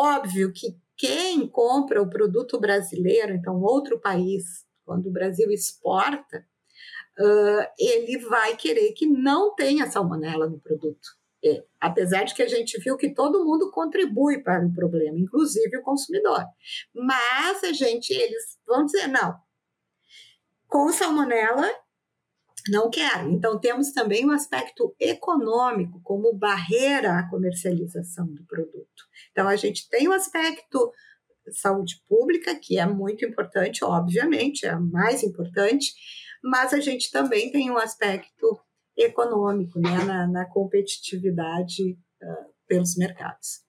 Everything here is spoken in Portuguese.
Óbvio que quem compra o produto brasileiro, então outro país, quando o Brasil exporta, uh, ele vai querer que não tenha salmonela no produto. É, apesar de que a gente viu que todo mundo contribui para o problema, inclusive o consumidor. Mas a gente, eles vão dizer, não, com salmonela não quero. Então, temos também o um aspecto econômico como barreira à comercialização do produto. Então, a gente tem o um aspecto saúde pública, que é muito importante, obviamente, é mais importante, mas a gente também tem um aspecto econômico né, na, na competitividade uh, pelos mercados.